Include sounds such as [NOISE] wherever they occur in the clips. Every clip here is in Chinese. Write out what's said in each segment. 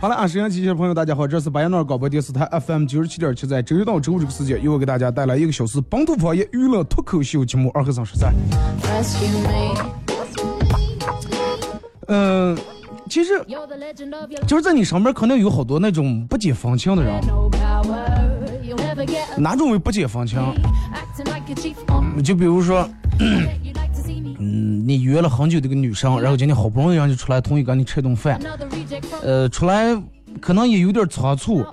好了啊沈阳机器的朋友大家好这是白彦诺尔广播电视台 fm 九十七点七在周一到周五这个时间又给大家带来一个小时本土方言娱乐脱口秀节目二和尚十三嗯其实就是在你上面肯定有好多那种不解风情的人。哪种为不解风情？就比如说嗯 [CLEARS THROAT] 嗯，你约了很久的一个女生，然后今天好不容易让你出来，同意跟你吃顿饭呃，出来可能也有点仓促.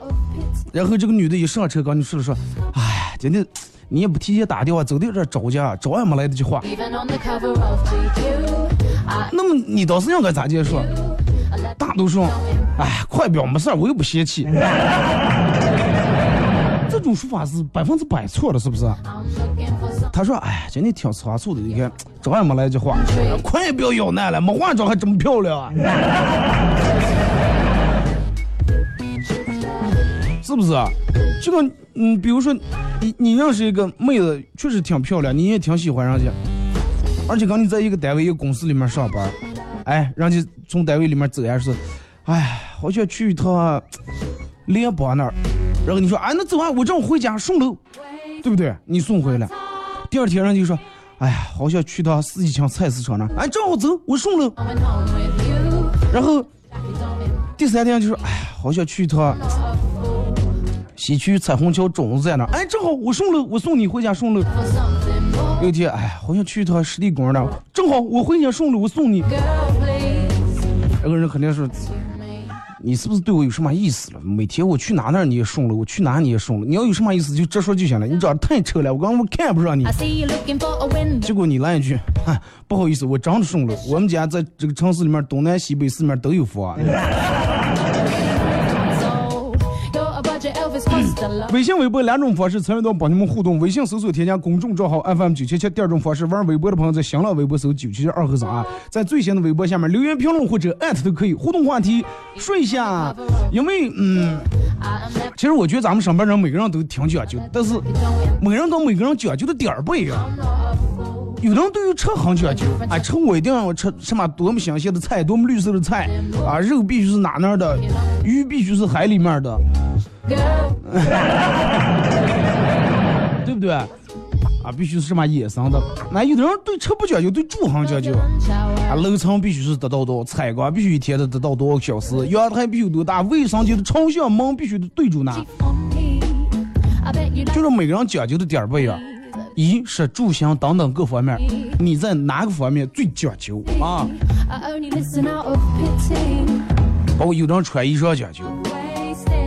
然后这个女的一上车跟你说了说，哎，今天你也不提前打电话，走的有点着急啊，找也没来得及话。那么你当时应该咋接说？大多数，哎，快表没事儿，我又不嫌弃。[LAUGHS] 这种说法是百分之百错的，是不是？他说，哎，今天挺仓促的，你看找也没来得及化，快也不要咬难了，没化妆还这么漂亮啊，是不是啊？这个，嗯，比如说，你你认识一个妹子，确实挺漂亮，你也挺喜欢人家，而且跟你在一个单位、一个公司里面上班，哎，人家从单位里面走呀，说，哎，好想去一趟联邦那儿，然后你说，哎，那走啊，我正好回家顺路，对不对？你送回来，第二天人就说，哎呀，好想去趟四季青菜市场那儿，哎，正好走，我顺路.然后第三天就说，哎呀，好想去一趟.西区彩虹桥种子在那儿，哎，正好我顺路，我送你回家顺路。有一天，哎呀，好想去一趟湿地公园那，正好我回家顺路，我送你。那个人肯定是.你是不是对我有什么意思了？每天我去哪哪你也送了，我去哪你也送了。你要有什么意思就直说就行了。你长得太丑了，我刚刚我看不上你。结果你来一句，啊，不好意思，我长得送了。我们家在这个城市里面东南西北四面都有房。微信、微博两种方式参与到帮你们互动。微信搜索添加公众账号 FM 九七七，第二种方式玩微博的朋友在新浪微博搜九七七二和尚啊，在最新的微博下面留言评论或者艾特都可以。互动话题说一下，因为嗯，其实我觉得咱们上班人每个人都挺讲究，但是每个人跟每个人讲究的点儿不一样。有的人对于吃很讲究，哎，吃我一定要吃什么多么新鲜的菜，多么绿色的菜啊，肉必须是哪哪儿的，鱼必须是海里面的，[LAUGHS] 对不对？啊，必须是什么野生的。那有的人对吃不讲究，对住很讲究。啊，楼层必须是得到多少，采光必须一天得得到多少个小时，阳台必须有多大，卫生间的朝向门必须得对住哪就是每个人讲究的点儿不一样。衣食住行等等各方面，你在哪个方面最讲究啊.包括有的人穿衣裳讲究，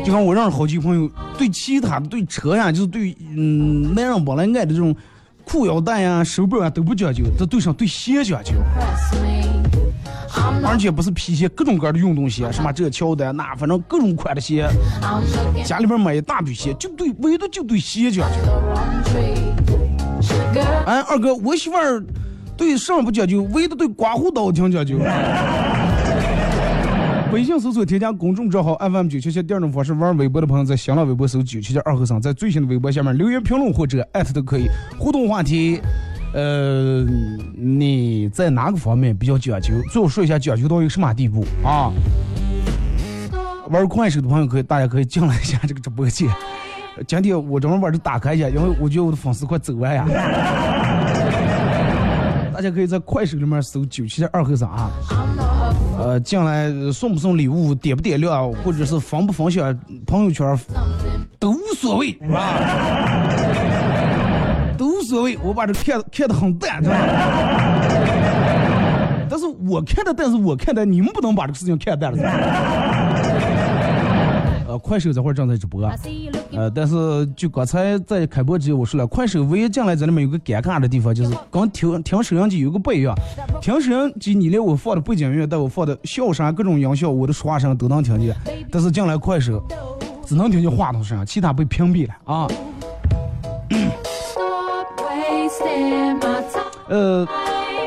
就像我认识好几个朋友，对其他的对车呀，就是对嗯男人本来爱的这种裤腰带呀、手表啊都不讲究，他对上对鞋讲究而且不是皮鞋，各种各样的运动鞋，什么这乔丹那，反正各种款的鞋，家里边买一大堆鞋，就对唯独就对鞋讲究。哎，二哥，我媳妇儿对上不讲究，唯独对刮胡刀挺讲究。[LAUGHS] 微信搜索添加公众账号 FM 九七七，第二种方式玩微博的朋友在新浪微博搜九七七二和尚，在最新的微博下面留言评论或者艾特都可以。互动话题，呃，你在哪个方面比较讲究？最后说一下讲究到一个什么地步啊？玩快手的朋友可以，大家可以进来一下这个直播间。今天我专门把这打开一下，因为我觉得我的粉丝快走完呀。[LAUGHS] 大家可以在快手里面搜九七二和尚啊，呃，进来送不送礼物，点不点亮，或者是分不分享朋友圈，都无所谓，是吧？都无所谓，我把这看看得很淡，知道吧？但是我看的，但是我看的，你们不能把这个事情看淡了。快手这会儿正在直播。呃，但是就刚才在开播之前我说了，快手唯一进来这里面有个尴尬的地方，就是跟听听收音机有个不一样。听收音机你连我放的背景音乐，带我放的笑声、各种音效，我的说话声都能听见，但是进来快手只能听见话筒声，其他被屏蔽了啊。呃，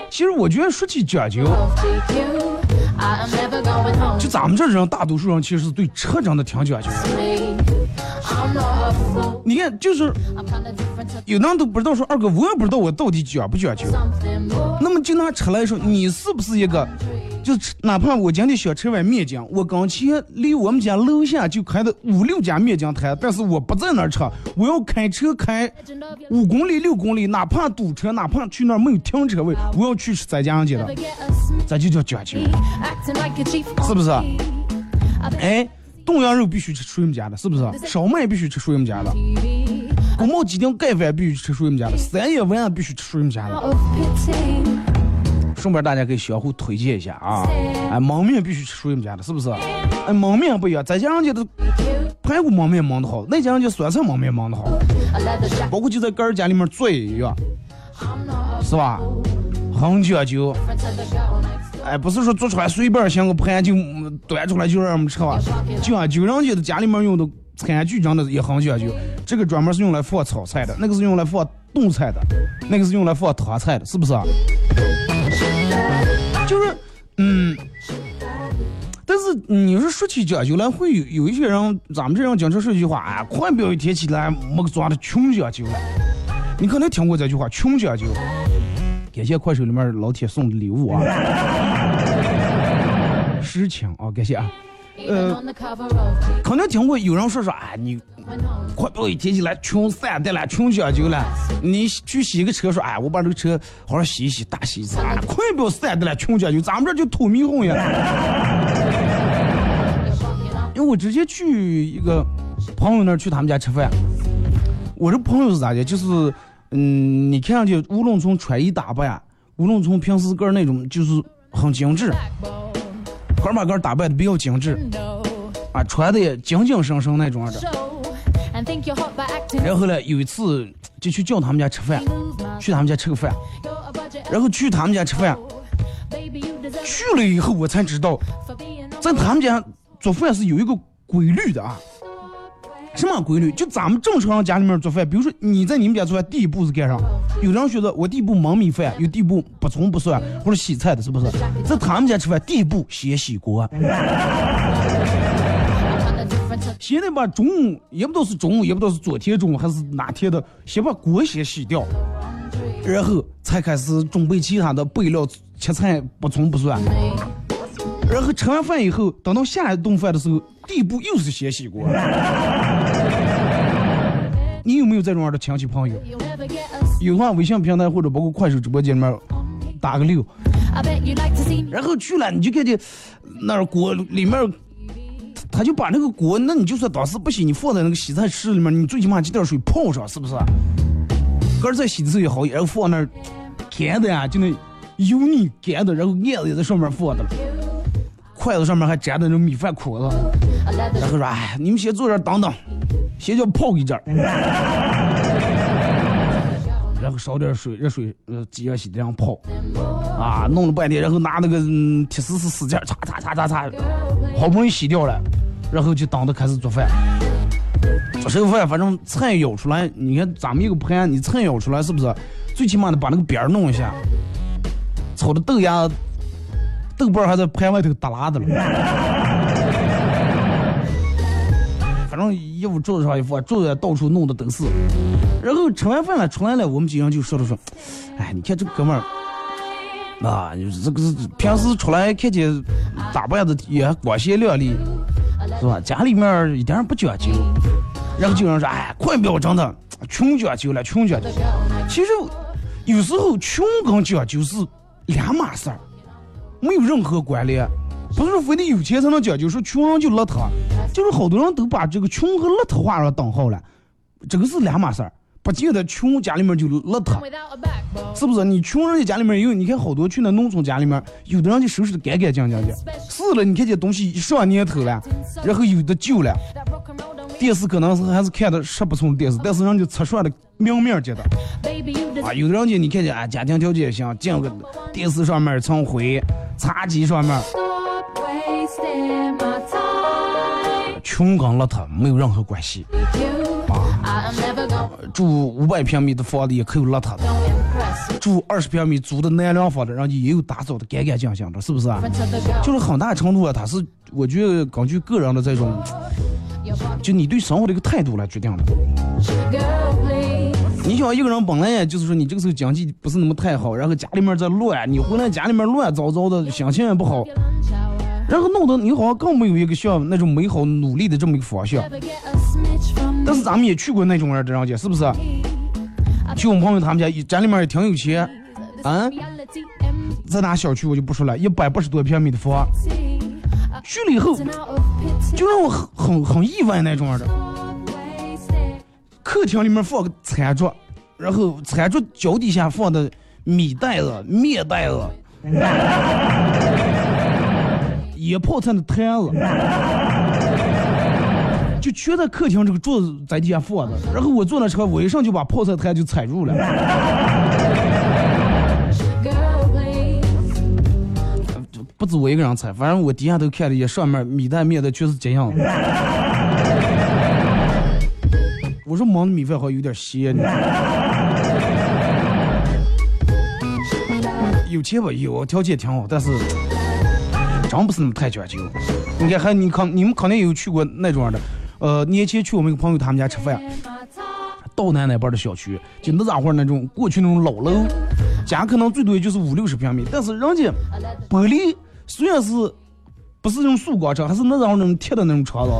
其实我觉得说起讲究，就咱们这人，大多数人其实是对车真的挺讲究。你看，就是有那都不知道说二哥，我也不知道我到底讲不讲究。那么就拿车来说，你是不是一个就吃哪怕我今天想吃碗面筋，我刚前离我们家楼下就开的五六家面筋摊，但是我不在那儿吃，我要开车开五公里六公里，哪怕堵车，哪怕去那儿没有停车位，我要去吃咱家人家 never 的.这就叫讲究。是不是哎，冻羊肉必须吃属于我们家的，是不是？烧麦必须吃属于我们家的.宫保鸡丁盖饭必须吃属于我们家的，三叶丸必须吃属于我们家的。顺便大家可以相互推荐一下啊！哎，焖面必须吃属于我们家的，是不是？哎，焖面不一样，咱家人家的排骨焖面焖的好，那家人家酸菜焖面焖的好.包括就在个人家里面做也一样是吧？很讲究。哎，不是说做出来随便像个盘就嗯端出来就让我们吃吧，讲究人家的家里面用的餐具真的也很讲究，这个专门是用来放炒菜的，那个是用来放冻菜的，那个是用来放汤菜的，是不是啊？就是，嗯，但是你说说起讲究来，会有有一些人，咱们这样讲究说一句话，啊，快表一天起来没个抓的穷讲究了。你可能听过这句话，穷讲究。感谢快手里面老铁送的礼物啊，实情啊，感谢啊。Even on the cover of G. 肯定听过有人说说，哎，你快表一天起来穷散的了，穷讲究了。你去洗个车，说，哎，我把这个车好好洗一洗，大洗一次。啊，快表散的了，穷讲究，咱们这就土迷哄呀。因为我直接去一个朋友那儿去他们家吃饭，我这朋友是咋的？就是，嗯，你看上去无论从穿衣打扮，无论从平时个那种，就是很精致，哥们儿打扮的比较精致啊，穿的也精精神神那种的。然后呢，有一次就去叫他们家吃饭，去他们家吃个饭，然后去他们家吃饭。去了以后我才知道，在他们家做饭是有一个规律的啊。什么规律？就咱们正常家里面做饭，比如说你在你们家做饭，第一步是干啥？有人觉得我第一步焖米饭，有第一步不葱不蒜或者洗菜的，是不是？在他们家吃饭，第一步先洗锅. [LAUGHS] 先得把中午也不知道是中午，也不知道是昨天中午还是哪天的，先把锅先洗掉，然后才开始准备其他的备料，切菜不葱不蒜。然后吃完饭以后，等到下一顿饭的时候，第一步又是先洗锅。你有没有这种样的亲戚朋友？有的话，微信平台或者包括快手直播间里面打个六，然后去了你就看见那锅里面，他就把那个锅，那你就算当时不洗，你放在那个洗菜池里面，你最起码接点水泡上，是不是？个儿再洗的时候也好，然后放那干的呀，就那油腻干的，然后叶子也在上面放的了，筷子上面还粘的那种米饭壳子，然后说：“哎，你们先坐这儿等等，先叫泡一阵儿。[LAUGHS] ”然后烧点水，热水，呃，机热洗这样泡，啊，弄了半天，然后拿那个嗯铁丝丝使劲儿，擦擦擦擦擦，好不容易洗掉了，然后就等着开始做饭。做这个饭，反正菜舀出来，你看咱们一个盘，你菜舀出来是不是？最起码得把那个边儿弄一下，炒的豆芽、豆瓣儿还在盘外头耷拉的了。[LAUGHS] 反正衣服桌子上一放，桌子到处弄的都是。然后吃完饭了出来了，我们几个人就说了说，哎，你看这哥们儿，啊，就是这个是平时出来看见打扮的也光鲜亮丽，是吧？家里面一点儿不讲究。然后就有人说，哎，快不要真的穷讲究了，穷讲究。其实有时候穷跟讲究是两码事儿，没有任何关联。不是说非得有钱才能讲究，说穷人就邋遢，就是好多人都把这个穷和邋遢画上等号了，这个是两码事儿。不见得穷家里面就邋遢.是不是？你穷人家家里面有，你看好多去那农村家里面，有的人就收拾的干干净净的。是了，你看这东西上年头了，然后有的旧了电视可能是还是看的十不寸电视，但是人家测出来的明面见的。啊，有的人家你看见啊，家庭条件也行，见个电视上面蹭灰，茶几上面 stop wasting my time 穷跟邋遢没有任何关系。住五百平米的房子也可有邋遢的，住二十平米租的南凉房的，人家也有打扫的干干净净的，是不是啊？就是很大程度啊，它是我觉得根据个人的这种，就你对生活的一个态度来决定的。你想一个人本来也就是说你这个时候经济不是那么太好，然后家里面在乱，你回来家里面乱糟糟的，心情也不好，然后弄得你好像更没有一个像那种美好努力的这么一个方向。但是咱们也去过那种人的人家，是不是？去我们朋友他们家，家里面也挺有钱，啊，reality empty. 在哪小区我就不说了，一百八十多平米的房，去了以后就让我很很很意外那种样的。客厅里面放个餐桌，然后餐桌脚底下放的米袋子、面袋子，[LAUGHS] 野泡菜的坛子，就全在客厅这个桌子在底下放的。然后我坐那车，我一上就把泡菜坛就踩住了。不止我一个人踩，反正我底下都看了一眼，上面米袋面的全是这样的。我说焖的米饭好像有点咸呢。[LAUGHS] 有钱吧有，条件挺好，但是真不是那么太讲究。你看，还你肯你们肯定有去过那种样的，呃，年前去我们一个朋友他们家吃饭.道南那边的小区，就那家伙那种过去那种老楼，家可能最多也就是五六十平米，但是人家玻璃虽然是不是用塑钢车，还是那种那种铁的那种车子，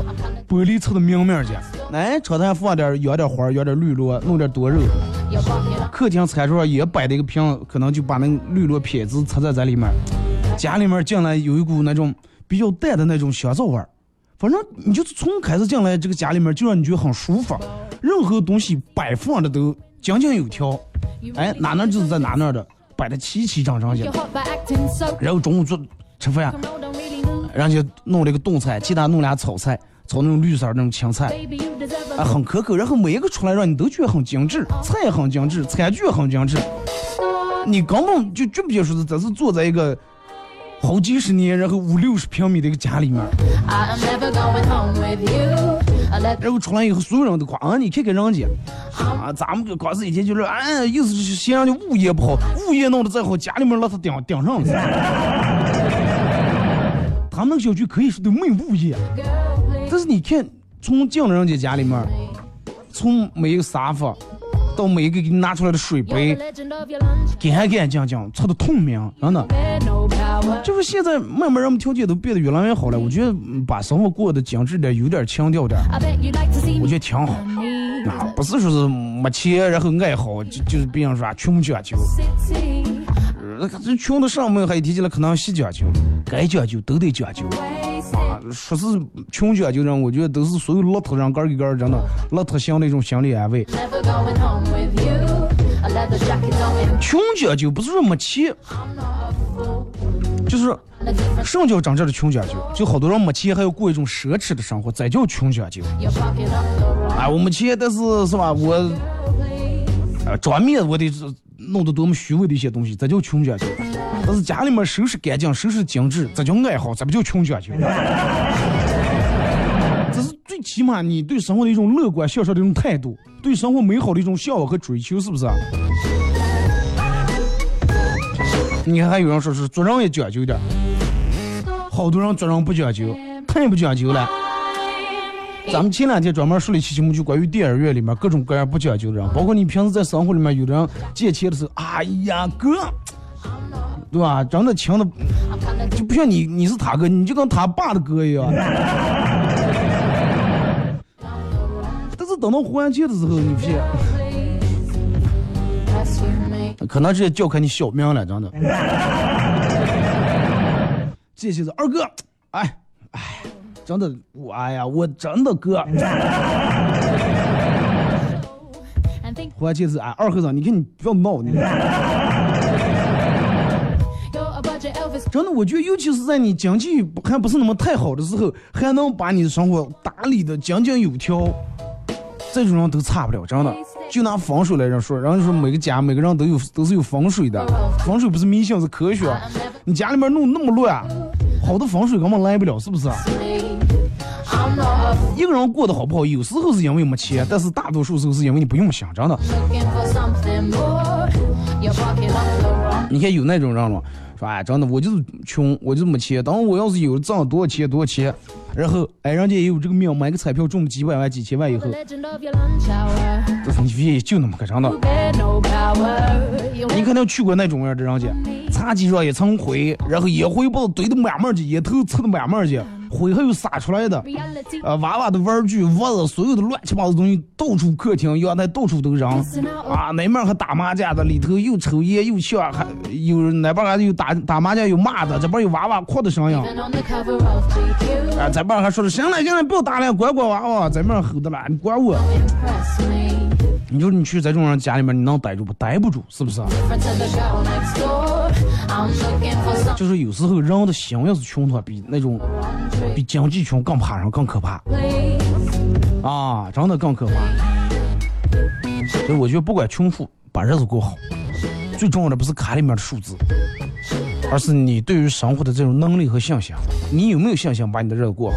玻璃擦的明明的。哎，车台放点养点花，养点绿萝，弄点多肉。客厅餐桌上也摆了一个瓶，可能就把那个绿萝片子插在在里面。家里面进来有一股那种比较淡的那种香皂味儿，反正你就是从开始进来这个家里面就让你觉得很舒服，任何东西摆放的都井井有条，哎，哪哪就是在哪哪的，摆的齐齐整整的。然后中午做吃饭 Broken，road don't really move. 人家弄了一个冻菜，其他弄俩炒菜，炒那种绿色那种青菜，啊，很可口。然后每一个出来让你都觉得很精致，菜很精致，餐具很精致，你根本就觉不觉说是这是坐在一个好几十年，然后五六十平米的一个家里面，然后出来以后所有人都夸啊，你看看人家，啊，咱们光是以前就是，哎，意思是嫌人家物业不好，物业弄得再好，家里面让他顶顶上了。咱们小区可以说都没有物业，但是你看，从进了人家家里面，从每一个沙发到每一个给你拿出来的水杯，干干净净，擦的透明，真的。就是现在慢慢人们条件都变得越来越好了，我觉得把生活过得精致点，有点情调点，我觉得挺好。on me. 啊，不是说是没钱，然后爱好，就就是别人说穷讲究，这穷的上门还提起来可能细讲究该讲究都得讲究。啊说是穷讲究人我觉得都是所有骆驼人个一儿人的骆驼祥的一种心理安慰。穷讲究不是说没钱就是什么叫真正的穷讲究就好多人没钱还要过一种奢侈的生活才叫穷讲究。啊我没钱但是是吧我啊装面我得弄得多么虚伪的一些东西，这叫穷讲究。但是家里面收拾干净、收拾精致，这叫爱好，这不叫穷讲究。[LAUGHS] 这是最起码你对生活的一种乐观向上的一种态度，对生活美好的一种向往和追求，是不是？你看，还有人说是做人也讲究点，好多人做人不讲究，太不讲究了。咱们前两天专门说了一期节目，就关于电影院里面各种各样不讲究的人，包括你平时在生活里面，有的人借钱的时候，哎呀哥，对吧？真的强的就不像你，你是他哥，你就跟他爸的哥一样。[LAUGHS] 但是等到还钱的时候，你发现 Rescue [LAUGHS] me. 可能直接叫开你小命了，真的。[LAUGHS] 这些是二哥，哎哎，真的我哎呀，我真的哥。关键是哎二和尚，你看你不要闹你。真的，我觉得尤其是在你经济还不是那么太好的时候，还能把你的生活打理的井井有条，这种人都差不了。真的，就拿风水来说，人家说每个家每个人都有都是有风水的，风水不是迷信是科学。你家里面弄那么乱，好的风水根本来不了，是不是？一个人过得好不好，有时候是因为没钱，但是大多数时候是因为你不用想，真的。你看有那种人了，说哎，真的我就是穷，我就是没钱。当我要是有了挣多少钱多少钱，然后哎，人家也有这个命，买个彩票中几百万、几千万以后 The，legend of your lunch hour. 这是你也就那么个真的。你肯定去过那种样的人家，茶几上一层灰，然后烟灰包堆得满满的，烟头蹭得满满的，灰还有撒出来的。呃，娃娃的玩具、袜子，所有的乱七八糟东西，到处客厅、阳台到处都扔。啊，那面还打麻将的，里头又抽烟又笑，还有那边还有打打麻将有骂的，这边有娃娃哭的声音。啊，这边还说的行了行了，不要打了，管管娃娃，这边吼的了，你管我。你说你去这种人家里面，你能待住不？待不住，是不是就是有时候人的心要是穷的话，比那种比经济穷更怕人，更可怕啊，真的更可怕。所以我觉得不管穷富，把日子过好，最重要的不是卡里面的数字，而是你对于生活的这种能力和信心。你有没有信心把你的日子过好？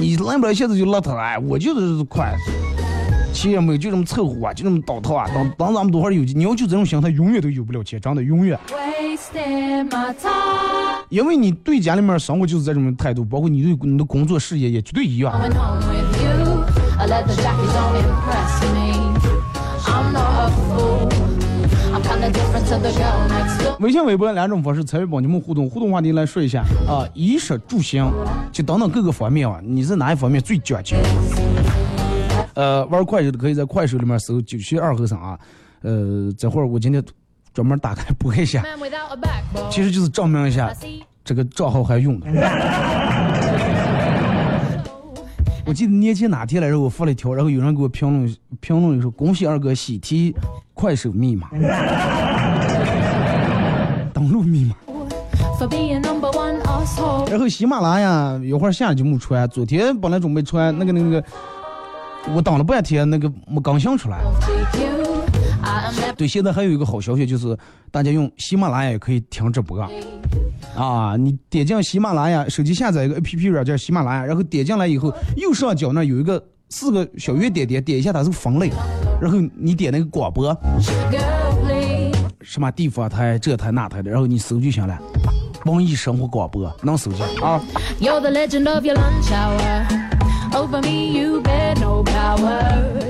你来不来一下子就邋遢了？哎，我就是快，钱也没有，就这么凑合啊，就这么倒腾啊。等等咱们多会儿有，你要就这种心态，永远都有不了钱，真的永远。因为你对家里面生活就是这种态度，包括你对你的工作事业也绝对一样。微信、微博两种方式参与帮你们互动，互动话题来说一下啊，衣食住行，就等等各个方面啊，你是哪一方面最讲究？呃，玩快手的可以在快手里面搜“九七二和尚”啊，呃，这会儿我今天专门打开播一下，其实就是证明一下这个账号还用的。[LAUGHS] 我记得年前哪天来着，我发了一条，然后有人给我评论评论说：“恭喜二哥喜提快手密码，[LAUGHS] 登录密码。”然后喜马拉雅一会儿下就没穿，昨天本来准备穿那个那个那个，我等了半天那个没更新出来。对，现在还有一个好消息就是，大家用喜马拉雅也可以听直播啊！你点进喜马拉雅，手机下载一个 APP 软件喜马拉雅，然后点进来以后，右上角那有一个四个小圆点点，点一下它是分类，然后你点那个广播，什么地方台、这台那台的，然后你搜就行了。网易生活广播能搜见啊！You're the legend of your lunch hour. Over me, you bear no power.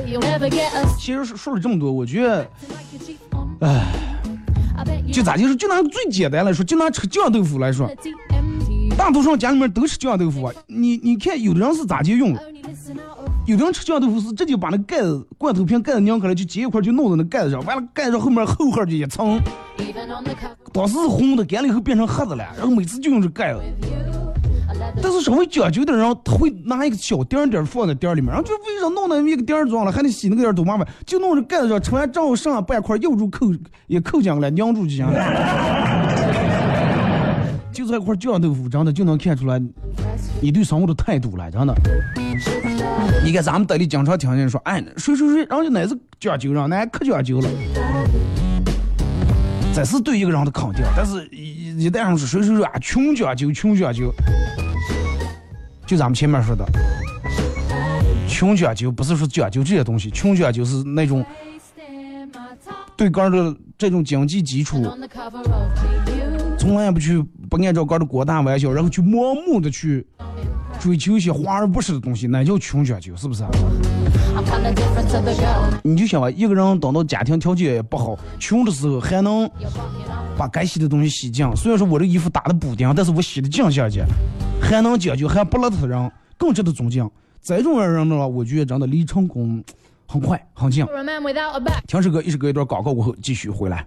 You'll never get us. 其实说说了这么多，我觉得 you 就咋就是就拿最简单来说，就拿吃酱豆腐来说.大多数人家里面都吃酱豆腐啊。你你看，有的人是咋就用有的人吃酱豆腐是直接把那盖子罐头瓶盖子拧开来，就接一块就弄到那盖子上，完了盖子后面厚厚的一层当时是红的，干了以后变成黑的了，然后每次就用这盖子。但是稍微讲究的人，他会拿一个小丁儿丁儿放在丁儿里面，然后就为啥弄那么一个丁儿装了，还得洗那个丁儿多麻烦，就弄这盖子上，吃完正好剩下半块，又住扣也扣进来，拧住就行了。就这块酱豆腐，真的就能看出来你对生活的态度了，真的。你看咱们队里经常听人说，哎，谁谁谁，然后就那是讲究人，那可讲究了。这是对一个人的肯定，但是一一旦上是谁谁谁啊，穷讲究，穷讲究，就咱们前面说的，穷讲究不是说讲究这些东西，穷讲究是那种对个人的这种经济基础，从来不去不按照个人的国大玩笑，然后去盲目的去追求一些华而不实的东西，那叫穷讲究，是不是？你就想吧，一个人等到家庭条件也不好，穷的时候还能把该洗的东西洗净。虽然说我这衣服打的补丁，但是我洗的净下去，还能讲究，还不邋遢人，更值得尊敬。这种人的话，我觉得真的离成功很快很近。听首歌，一首歌一段广告过后继续回来。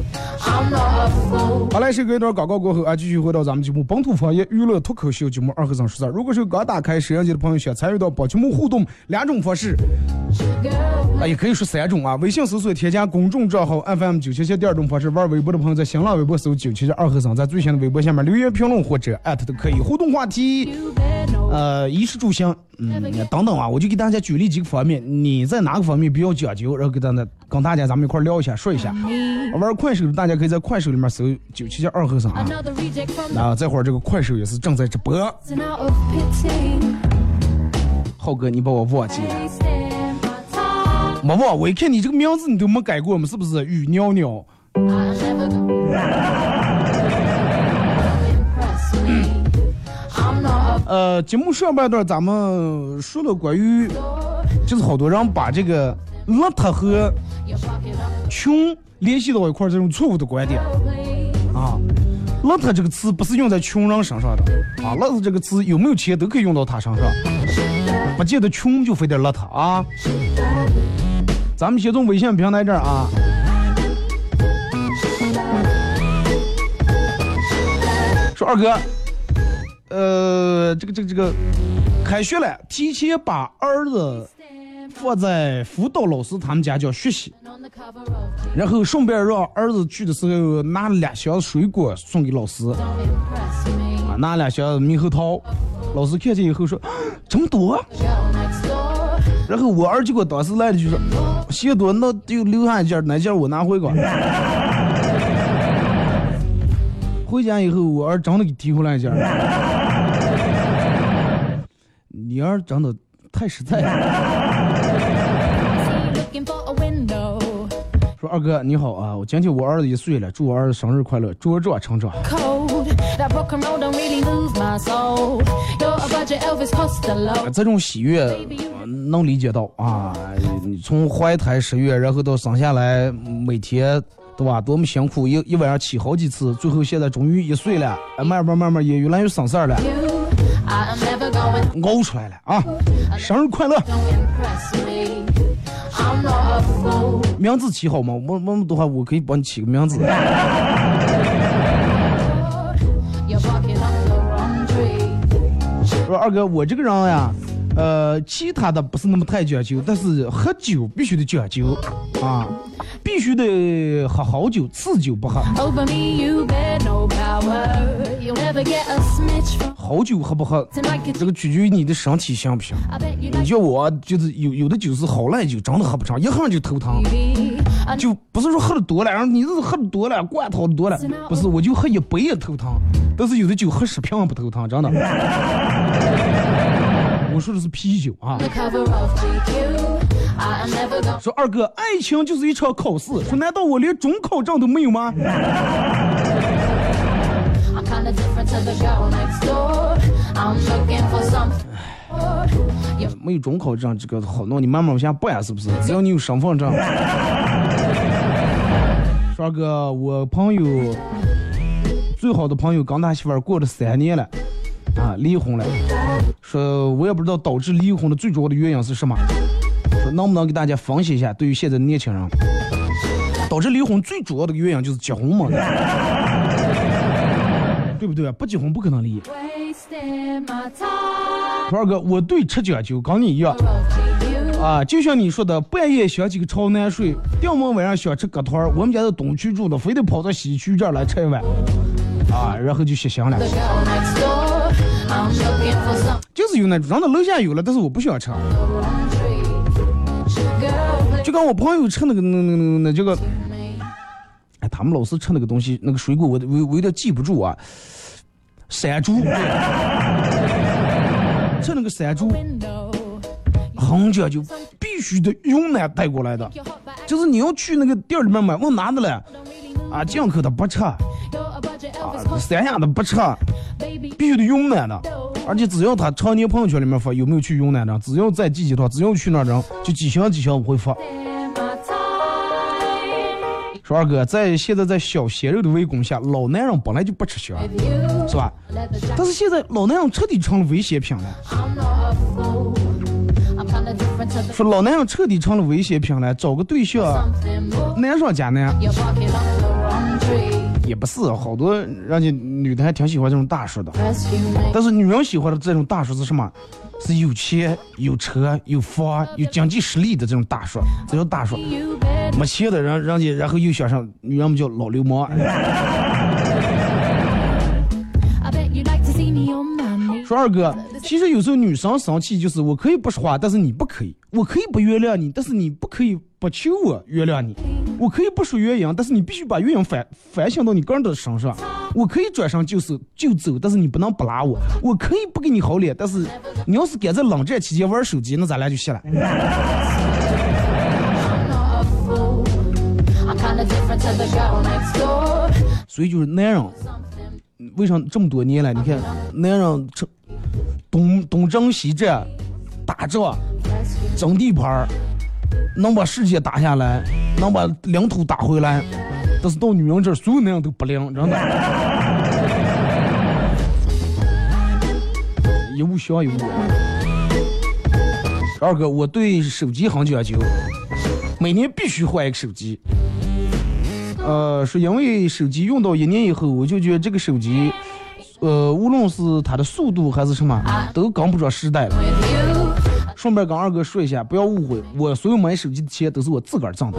好嘞，是隔一段广告过后啊，继续回到咱们节目本土方言娱乐脱口秀节目二和尚说事儿。如果是刚打开摄像机的朋友，想参与到本节目互动两种方式，啊，也可以说三种啊。微信搜索添加公众账号 FM 九七七，第二种方式，玩微博的朋友在新浪微博搜九七七二和尚，在最新的微博下面留言评论或者艾特都可以。互动话题，呃，衣食住行，嗯，等等啊，我就给大家举例几个方面，你在哪个方面比较讲究，然后给大家跟大家咱们一块聊一下，说一下。玩快手的大家可以在快手里面搜九七七二和尚啊。这会儿这个快手也是正在直播。浩哥，你把我忘记了.没忘，我一看你这个名字你都没改过嘛，是不是？雨袅袅。呃，节目上半段咱们说了关于，就是好多人把这个邋遢和穷联系到一块这种错误的观点啊。邋遢这个词不是用在穷人身上的啊，邋遢这个词有没有钱都可以用到他身上，不见得穷就非得邋遢啊。咱们先从微信平台这儿啊，说二哥，呃，这个这个这个，开学了，提前把儿子放在辅导老师他们家叫学习，然后顺便让儿子去的时候拿了两箱水果送给老师，啊，拿两箱猕猴桃，老师看见以后说 [GASPS] 这么多，然后我儿结果当时来了就说嫌多，那就留下一件，哪件我拿回吧。[LAUGHS] 回家以后，我儿真的给提回来一件。你儿真的太实在了。说二哥你好啊，我今天我儿子一岁了，祝我儿子生日快乐，茁壮成长。这种喜悦、呃能理解到啊，你从怀胎十月，然后到生下来，每天对吧，多么辛苦，一一晚上起好几次，最后现在终于一岁了，哎慢慢慢慢也越来越省事儿了，熬出来了啊！生日快乐.名字起好吗？我我的话，我可以帮你起个名字。说二哥，我这个人呀，呃，其他的不是那么太讲究，但是喝酒必须得讲究啊，必须得喝好酒，次酒不喝。好酒喝不喝，这个取决于你的身体行不行。你叫我就是有有的酒是好赖酒，真的喝不成，一喝就头疼。就不是说喝的多了，然后你这是喝的多了，灌头多了，不是，我就喝一杯也头疼。但是有的酒喝十瓶不头疼，真的。[LAUGHS] 我说的是啤酒啊，说二哥爱情就是一场考试，说难道我连准考证都没有吗？没有准考证，这个好弄，你慢慢往下办，是不是？只要你有身份证。帅哥，我朋友最好的朋友刚他媳妇过了三年了。啊，离婚了。说我也不知道导致离婚的最主要的原因是什么。说能不能给大家分析一下，对于现在的年轻人，导致离婚最主要的原因就是结婚嘛，[LAUGHS] 对不对？不结婚不可能离。二哥，我对吃讲究，跟你一样啊，就像你说的，半夜想起个朝南睡，第二天晚上想吃个团儿，我们家在东区住的，非得跑到西区这儿来吃一碗，啊，然后就歇香了是有那种，然后楼下有了，但是我不喜欢吃。就跟我朋友吃那个那那那那个，哎，他们老是吃那个东西，那个水果，我我我有点记不住啊。山竹，[LAUGHS] 吃那个山竹，红姐就必须得云南带过来的，就是你要去那个店里面买，问哪的来？啊，进口的不吃，啊，三亚的不吃，必须得云南的。而且只要他常年朋友圈里面发有没有去云南的，只要在季节的话，只要去那儿，就几箱几箱我会发。说二哥，在现在在小鲜肉的围攻下，老男人本来就不吃香，是吧？但是现在老男人彻底成了危险品了。说老男人彻底成了危险品了，找个对象，难上加难。也不是，好多人家女的还挺喜欢这种大叔的，但是女人喜欢的这种大叔是什么？是有钱、有车、有房、有经济实力的这种大叔，这叫大叔。没钱的人，人家然后又想上女人们叫老流氓。[LAUGHS] 说二哥，其实有时候女生生气就是我可以不说话，但是你不可以；我可以不原谅你，但是你不可以不求我原谅你。我可以不说原因，但是你必须把原因反反省到你个人的身上。我可以转身就走就走，但是你不能不拉我。我可以不给你好脸，但是你要是敢在冷战期间玩手机，那咱俩就歇了。所以就是男人为啥这么多年了？你看男人这东东征西战，打仗。争地盘儿，能把世界打下来，能把领土打回来，但是到女人这儿，所有男人都不灵，真的。一物降一物。二哥，我对手机很讲究，每年必须换一个手机。呃，是因为手机用到一年以后，我就觉得这个手机，呃，无论是它的速度还是什么，都跟不上时代了。顺便跟二哥说一下，不要误会，我所有买手机的钱都是我自个儿挣的，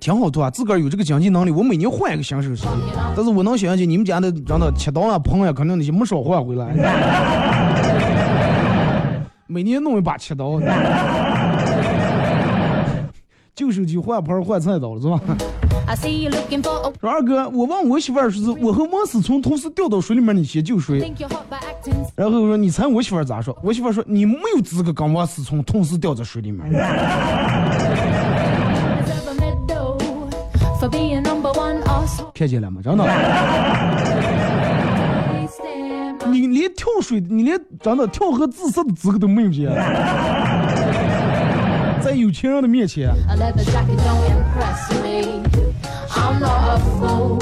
挺好的啊，自个儿有这个经济能力，我每年换一个新手机。但是我能想象你们家的真的切刀啊、盆呀，肯定那些没少换回来。[LAUGHS] 每年弄一把切刀，[LAUGHS] 旧手机换盆换菜刀了是吧？I see you looking for a 说二哥，我问我媳妇儿说是我和王思聪同时掉到水里面，你先救谁.然后说你猜我媳妇儿咋说？我媳妇儿说你没有资格跟王思聪同时掉在水里面。看见了吗？真的你连跳水，你连真的跳河自杀的资格都没有姐。[LAUGHS] 在有钱人的面前，I'm not a fool.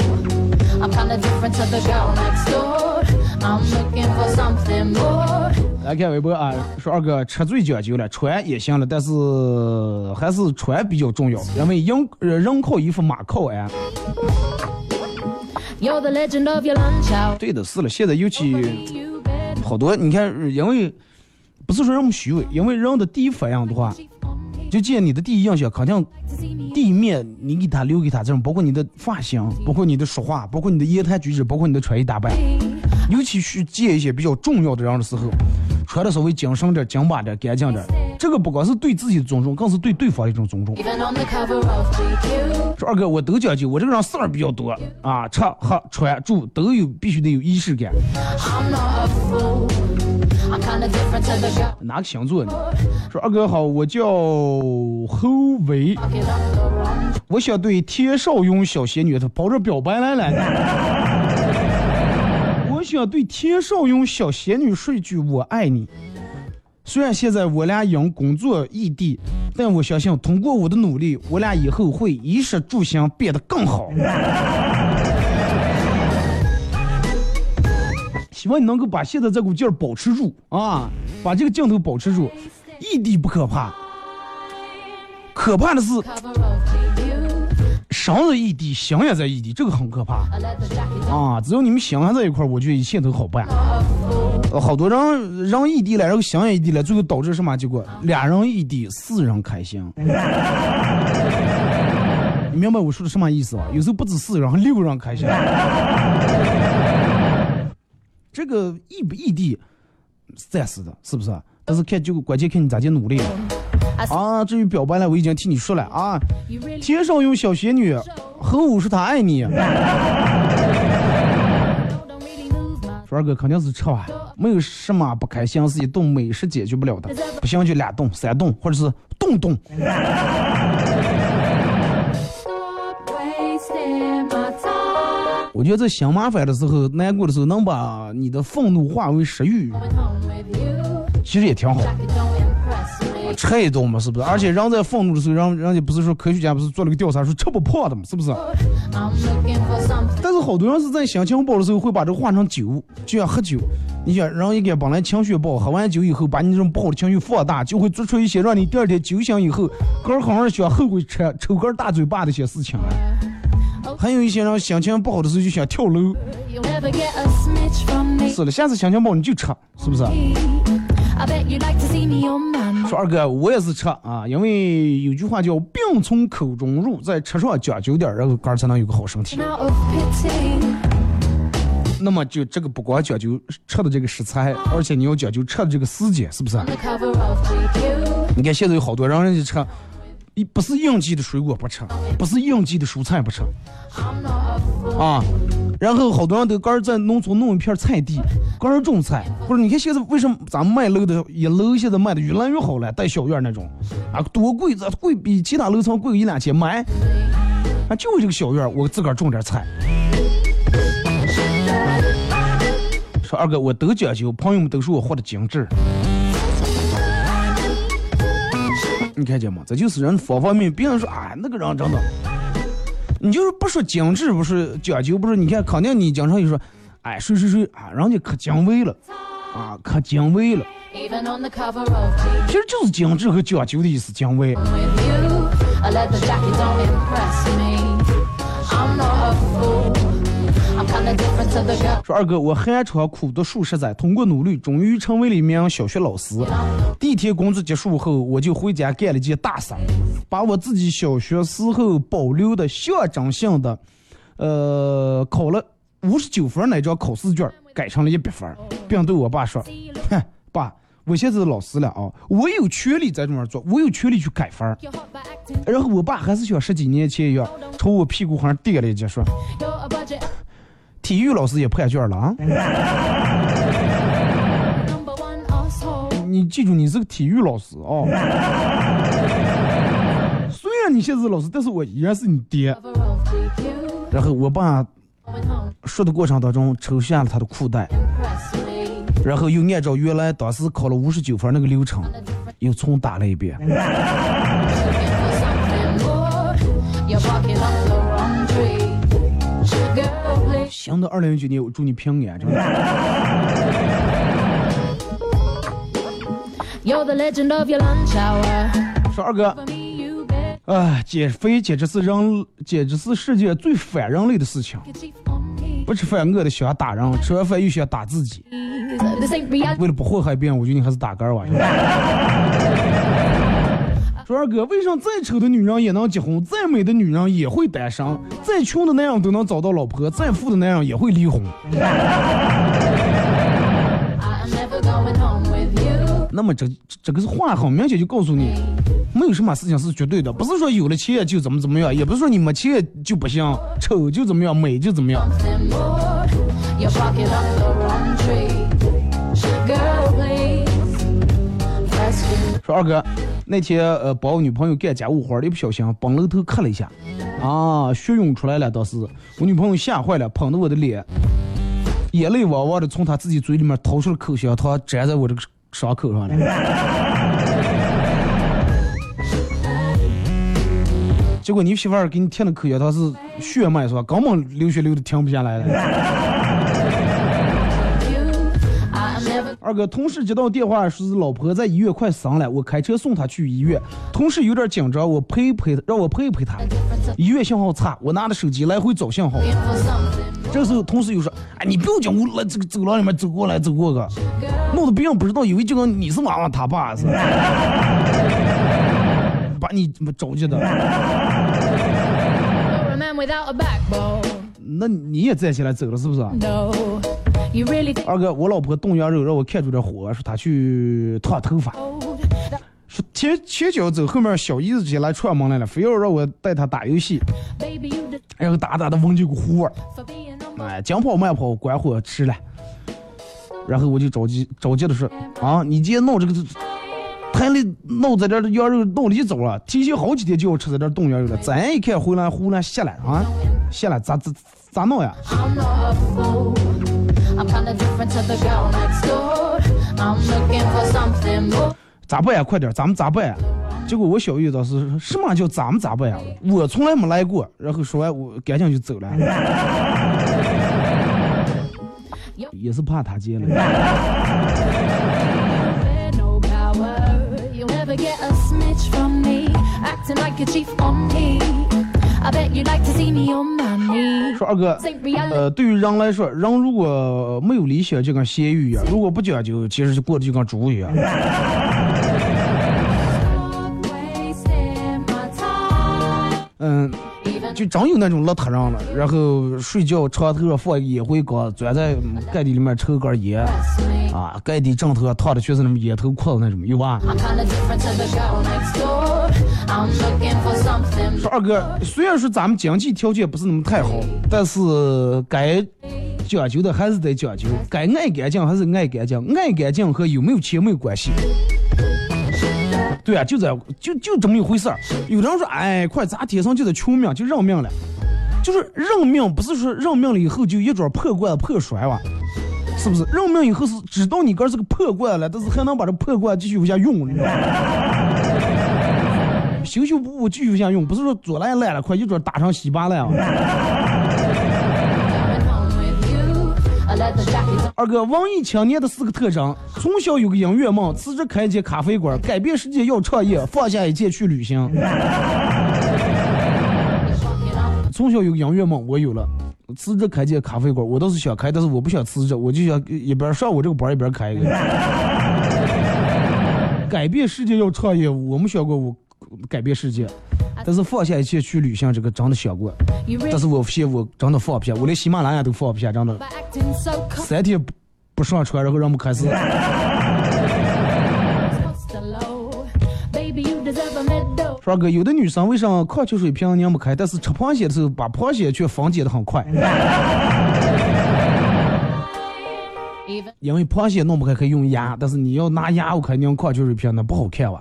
I'm kinda different to the girl next door. I'm looking for something more. 来看微博啊，说二哥吃最讲究了，穿也行了，但是还是穿比较重要，因为人呃人靠衣服，马靠鞍。对的，是了，现在尤其.好多，你看，因为不是说人们虚伪，因为人的第一反应的话，就见你的第一印象，肯定第一面你给他留给他这种，包括你的发型，包括你的说话，包括你的言谈举止，包括你的穿衣打扮，尤其去见一些比较重要的人的时候，穿的稍微精神点、紧巴点、干净点，这个不光是对自己的尊重，更是对对方的一种尊重。说二哥，我都讲究，我这个人事儿比较多啊，吃喝穿住都有必须得有仪式感。哪个星座呢？说二哥好，我叫侯伟，我想对田少勇小仙女她跑这表白来了。[LAUGHS] 我想对田少勇小仙女说一句我爱你。虽然现在我俩因工作异地，但我相信通过我的努力，我俩以后会衣食住行变得更好。希望你能够把现在这股劲儿保持住啊，把这个劲头保持住。异地不可怕，可怕的是 Cover of you. 生在异地，心也在异地，这个很可怕啊！只要你们心还在一块儿，我觉得一切都好办。好多人让异地了，然后想也异地了，最后导致什么结果？俩人异地，四人开心。[LAUGHS] 你明白我说的什么意思吧？有时候不止四人，还六人开心。这个异不异地，暂时的，是不是？但是看就关键看你咋去努力了啊！至于表白了，我已经替你说了啊。天上有小仙女，和我说她爱你。[LAUGHS] 说二哥肯定是吃完，没有什么不开心是一顿美食解决不了的，不行就两顿、三顿，或者是顿顿。我觉得在想麻烦的时候、难过的时候，能把你的愤怒化为食欲.其实也挺好。吃一顿嘛，是不是？而且人在愤怒的时候，人人家不是说科学家不是做了个调查，说吃不胖的嘛，是不是.但是好多人是在心情不好的时候会把这个化成酒，就像喝酒。你想，人应该本来情绪不好，喝完酒以后，把你这种不好的情绪放大，就会做出一些让你第二天酒醒以后，个儿好像想后悔吃抽根大嘴巴的一些事情来。还有一些人心情不好的时候就想跳楼。是了，下次心情不好你就吃，是不是说二哥，我也是吃啊，因为有句话叫“病从口中入”，在吃上讲究点，然后肝儿才能有个好身体。那么就这个不光讲究吃的这个食材，而且你要讲究吃的这个时间，是不是.你看现在有好多让人家吃，一不是应季的水果不吃，不是应季的蔬菜不吃啊。然后好多人都刚在农村弄一片菜地，刚儿种菜，或者你看现在为什么咱们卖楼的一楼现在卖的越来越好了，带小院那种，啊多贵，这贵比其他楼层贵一两千买，啊就这个小院我自个儿种点菜。说二哥，我都讲究，朋友们都说我活得精致。你看见吗？这就是人方方面面。别人说啊，那个人真的，你就是不说精致，不是讲究，不是。你看，肯定你经常就说，哎，谁谁谁啊，人家可精微了，啊，可精微了。其实就是精致和讲究的意思，精微。I'm not a fool. 说二哥，我寒窗苦读数十载，通过努力，终于成为了一名小学老师。第一天工作结束后，我就回家干了件大事儿，把我自己小学时候保留的象征性的，呃，考了五十九分那张考试卷改成了一百分，并对我爸说：“哼，爸，我现在是老师了啊，我有权利在这么做，我有权利去改分儿。” You're hot by acting. 然后我爸还是像十几年前一样，朝我屁股上点了一脚说 You're a budget.：“ 体育老师也判卷了啊！” [LAUGHS] 你记住，你是个体育老师哦。虽然你现在是老师，但是我依然是你爹。然后我爸说的过程当中抽下了他的裤带，然后又按照原来当时考了五十九分那个流程，又重打了一遍。行的二零一九年我祝你平安这个说二哥啊减肥简直是人简直是世界最反人类的事情。不吃饭饿的喜欢打人吃完饭又喜欢打自己。为了不祸害别人我觉得你还是打杆吧说二哥，为啥再丑的女人也能结婚，再美的女人也会单身，再穷的男人都能找到老婆，再富的男人也会离婚？[LAUGHS] 那么这这个是话很明显就告诉你，没有什么事情是绝对的，不是说有了钱就怎么怎么样，也不是说你没钱就不行，丑就怎么样，美就怎么样。说二哥，那天呃帮我女朋友干家务活儿，一不小心崩楼头磕了一下，啊，血涌出来了，当时我女朋友吓坏了，捧着我的脸，眼泪汪汪的从她自己嘴里面掏出了口香糖，粘在我这个伤口上了。结果你媳妇儿给你贴的口香糖是血脉是吧？根本流血流的停不下来了。二哥，同事接到电话说是老婆在医院快生了，我开车送她去医院。同事有点紧张，我陪陪让我陪陪她。医院信号差，我拿着手机来回找信号。这时候，同事又说：“哎，你不要讲，我来这个走廊里面走过来走过个，弄得别人不知道，以为就跟你是娃娃他爸似的，[LAUGHS] 把你找去的。那你也站起来走了是不是？二哥，我老婆冻羊肉让我看出点火，说她去烫头发。说前前脚走，后面小姨子进来串门来了，非要让我带她打游戏，然后打打的闻见股糊味儿。哎，紧跑慢跑，关火吃了。然后我就着急着急的说：“啊，你今天弄这个摊里弄在这羊肉弄里走了，提前好几天就要吃在这冻羊肉了。咱一看回来湖南下了啊，下了咋咋咋弄呀？”咋办呀？快点，咱们咋办呀？结果我小姨子是什么叫咱们咋办呀？我从来没来过。然后说完，我赶紧就走了。也是怕他接了。说二哥，呃，对于人来说，人如果没有理想，就跟咸鱼一样；如果不讲究，其实就过得就跟猪一样。嗯，就真有那种邋遢人了，然后睡觉床头上放烟灰缸，钻在盖地里面抽根烟，啊，盖地枕头上套的全是那种烟头裤子那种，有吧？说二哥，虽然说咱们经济条件不是那么太好，但是该讲究的还是得讲究，该爱干净还是爱干净，爱干净和有没有钱没有关系。对啊，就在就就这么一回事儿。有人说，哎，快，咱天生就得穷命，就认命了。就是认命，不是说认命了以后就一桩破罐子破摔哇，是不是？认命以后是知道你哥是个破罐了，但是还能把这破罐继续往下用，你知道吗？[LAUGHS] 修修补补继续往下用，不是说左烂烂了，快一准打成稀巴烂啊。二哥，文艺青年的四个特征：从小有个音乐梦，辞职开一间咖啡馆，改变世界要创业，放下一切去旅行。从小有个音乐梦，我有了，辞职开间咖啡馆，我倒是想开，但是我不想辞职，我就想一边上我这个班一边开一个。[LAUGHS] 改变世界要创业，我没想过我改变世界。但是放下一切去旅行，这个真的想过。但是我发现我真的放不下，我连喜马拉雅都放不下，真的。三天不不上车，然后让我开始。帅哥，有的女生为啥矿泉水瓶拧不开，但是吃螃蟹的时候把螃蟹却分解的很快？因为螃蟹弄不开可以用牙，但是你要拿牙我开拧矿泉水瓶，那不好看哇。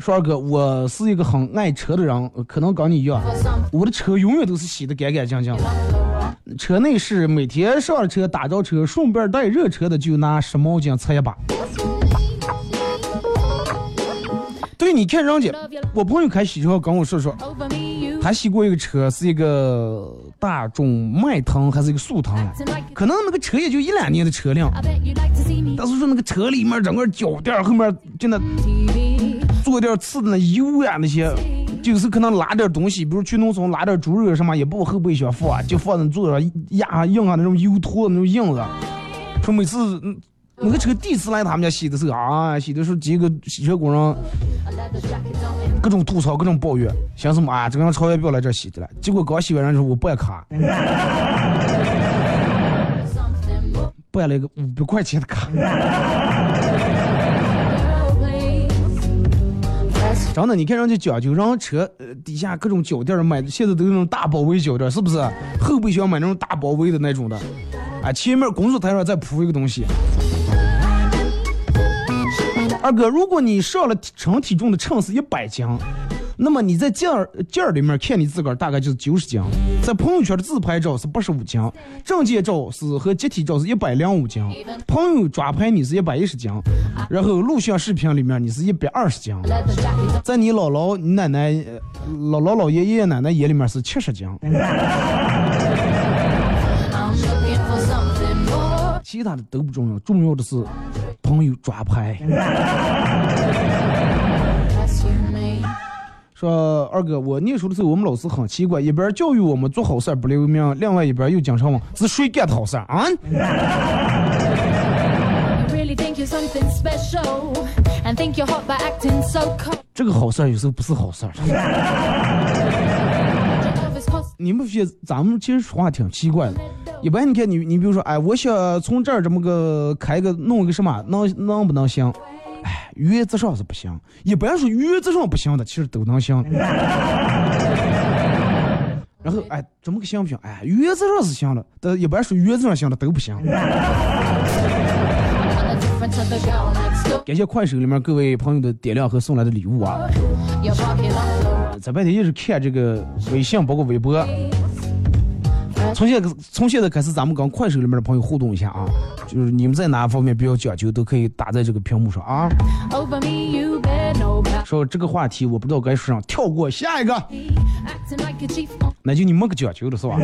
说二哥，我是一个很爱车的人，可能跟你一样，我的车永远都是洗的干干净净。的。车内饰每天上了车打着车，顺便带热车的就拿湿毛巾擦一把。对，你看人家，我朋友开洗车跟我说说，他洗过一个车，是一个大众迈腾还是一个速腾，可能那个车也就一两年的车辆，但是说那个车里面整个脚垫后面就那坐垫刺的那油呀那些，就是可能拉点东西，比如去农村拉点猪肉什么，也不往后备箱放，就放在坐上压印上那种油坨那种印子，说每次。那个车第一次来他们家洗的时候啊，洗的时候几个洗车工人各种吐槽，各种抱怨，想什么啊？这个人超越不要来这洗的了。结果刚洗完，人说我办卡，办了一个五百块钱的卡。真的，你看人家讲究，人车呃底下各种脚垫买，现在都是那种大包围脚垫，是不是？后备箱买那种大包围的那种的，啊，前面工作台上再铺一个东西。二哥，如果你上了称体重的秤是一百斤，那么你在镜儿镜儿里面看你自个儿大概就是九十斤，在朋友圈的自拍照是八十五斤，证件照是和集体照是一百零五斤，朋友抓拍你是一百一十斤，然后录像视频里面你是一百二十斤，在你姥姥、你奶奶、姥姥、姥爷、爷爷奶奶眼里面是七十斤。其他的都不重要，重要的是朋友抓拍。说二哥，我念书的时候，我们老师很奇怪，一边教育我们做好事儿不留名，另外一边又经常问是谁干的好事儿啊.这个好事儿有时候不是好事.你们觉得咱们其实说话挺奇怪的。一般你看你你比如说，哎，我想从这儿这么个开个弄一个什么，能能不能行？哎，原则上是不行。一般说原则上不行的，其实都能行。[LAUGHS] 然后哎，怎么个行不行？哎，原则上是行了，但一般说原则上行的都不行。感谢快手里面各位朋友的点亮和送来的礼物啊在白天一直看这个微信，包括微博。从现在从现在开始，咱们跟快手里面的朋友互动一下啊，就是你们在哪方面比较讲究，都可以打在这个屏幕上啊。说这个话题我不知道该说啥，跳过下一个那就你没个讲究了是吧.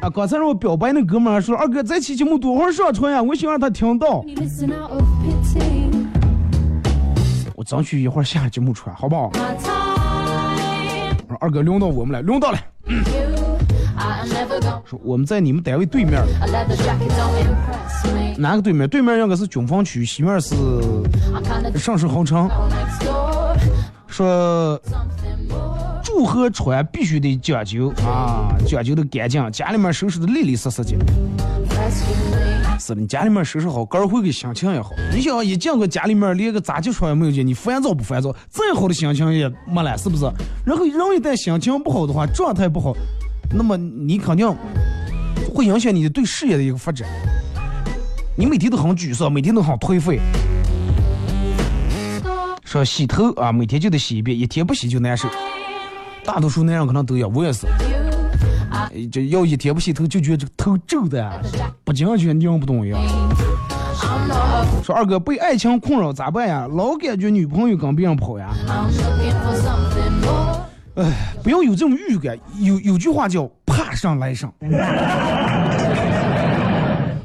啊，刚才让我表白那哥们儿说，二哥这期节目多会儿上传呀，我想让他听到.我争取一会儿下节目传，好不好？二哥轮到我们了轮到了说我们在你们单位对面哪个对面对面应该是军方区西面是上市豪城。说祝贺船必须得讲究啊讲究的干净家里面收拾的利利索索的是的，你家里面收拾好，个人会给心情也好。你想一进个家里面，连个杂技床也没有见，你烦躁不烦躁？再好的心情也没了，是不是？然后人一旦心情不好的话，状态不好，那么你肯定会影响你的对事业的一个发展。你每天都很沮丧，每天都很颓废。说洗头啊，每天就得洗一遍，一天不洗就难受。大多数男人可能都有，我也是。这要一天不洗头，就觉得这个头皱的，不进去拧不动一样。说二哥被爱情困扰咋办呀？老感觉女朋友跟别人跑呀，哎不要有这种预感。有有句话叫“怕上来上”，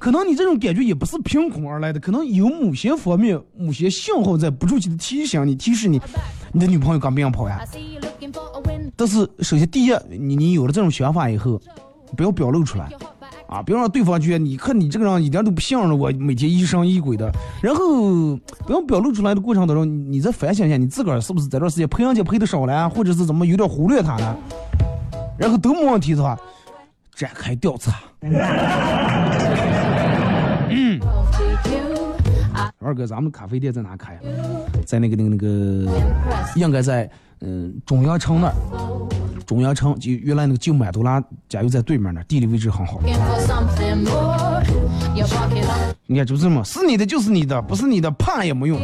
可能你这种感觉也不是凭空而来的，可能有某些方面、某些信号在不住的提醒你、提示你，你的女朋友跟别人跑呀.但是首先第一，你你有了这种想法以后，不要表露出来。啊，别让对方觉得你看你这个人一点都不像着我，每天疑神疑鬼的。然后不要表露出来的过程当中，你你再反省一下，你自个儿是不是在这段时间陪人家陪的少了，或者是怎么有点忽略他了？[LAUGHS] 然后都没问题的话，展开调查。[LAUGHS] 二哥，咱们咖啡店在哪开呀？在那个那个那个，应该在嗯、中央城那儿。中央城就原来那个旧满都拉加油站对面那儿，地理位置很好。你看就这么，是你的就是你的，不是你的怕也没用。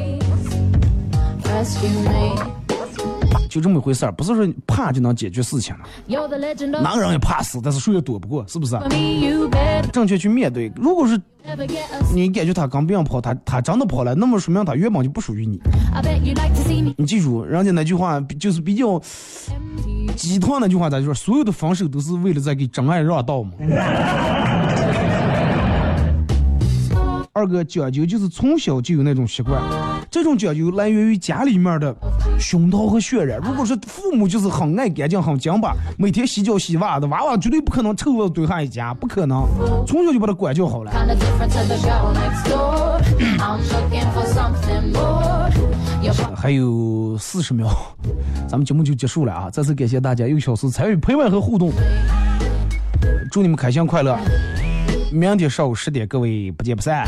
就这么一回事儿，不是说怕就能解决事情的。You're the legend of 哪个人也怕死，但是谁也躲不过，是不是正确去面对。如果是.你感觉他刚别人跑，他他真的跑了，那么说明他原本就不属于你。你记住，人家那句话就是比较.鸡汤那句话，咋就说所有的分手都是为了在给真爱让道嘛。[LAUGHS] 二哥讲究就是从小就有那种习惯，这种讲究来源于家里面的熏陶和渲染。如果说父母就是很爱干净、很讲吧，每天洗脚洗袜子，娃娃绝对不可能臭味堆上一家，不可能。从小就把他管教好了。还有四十秒，咱们节目就结束了啊！再次感谢大家一个小时参与陪伴和互动，祝你们开心快乐！明天上午十点，各位不见不散。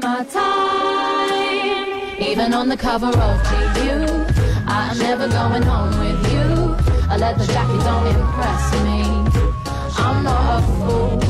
My time. Even on the cover of GQ, I'm never going home with you. A leather jacket don't impress me. I'm not a fool.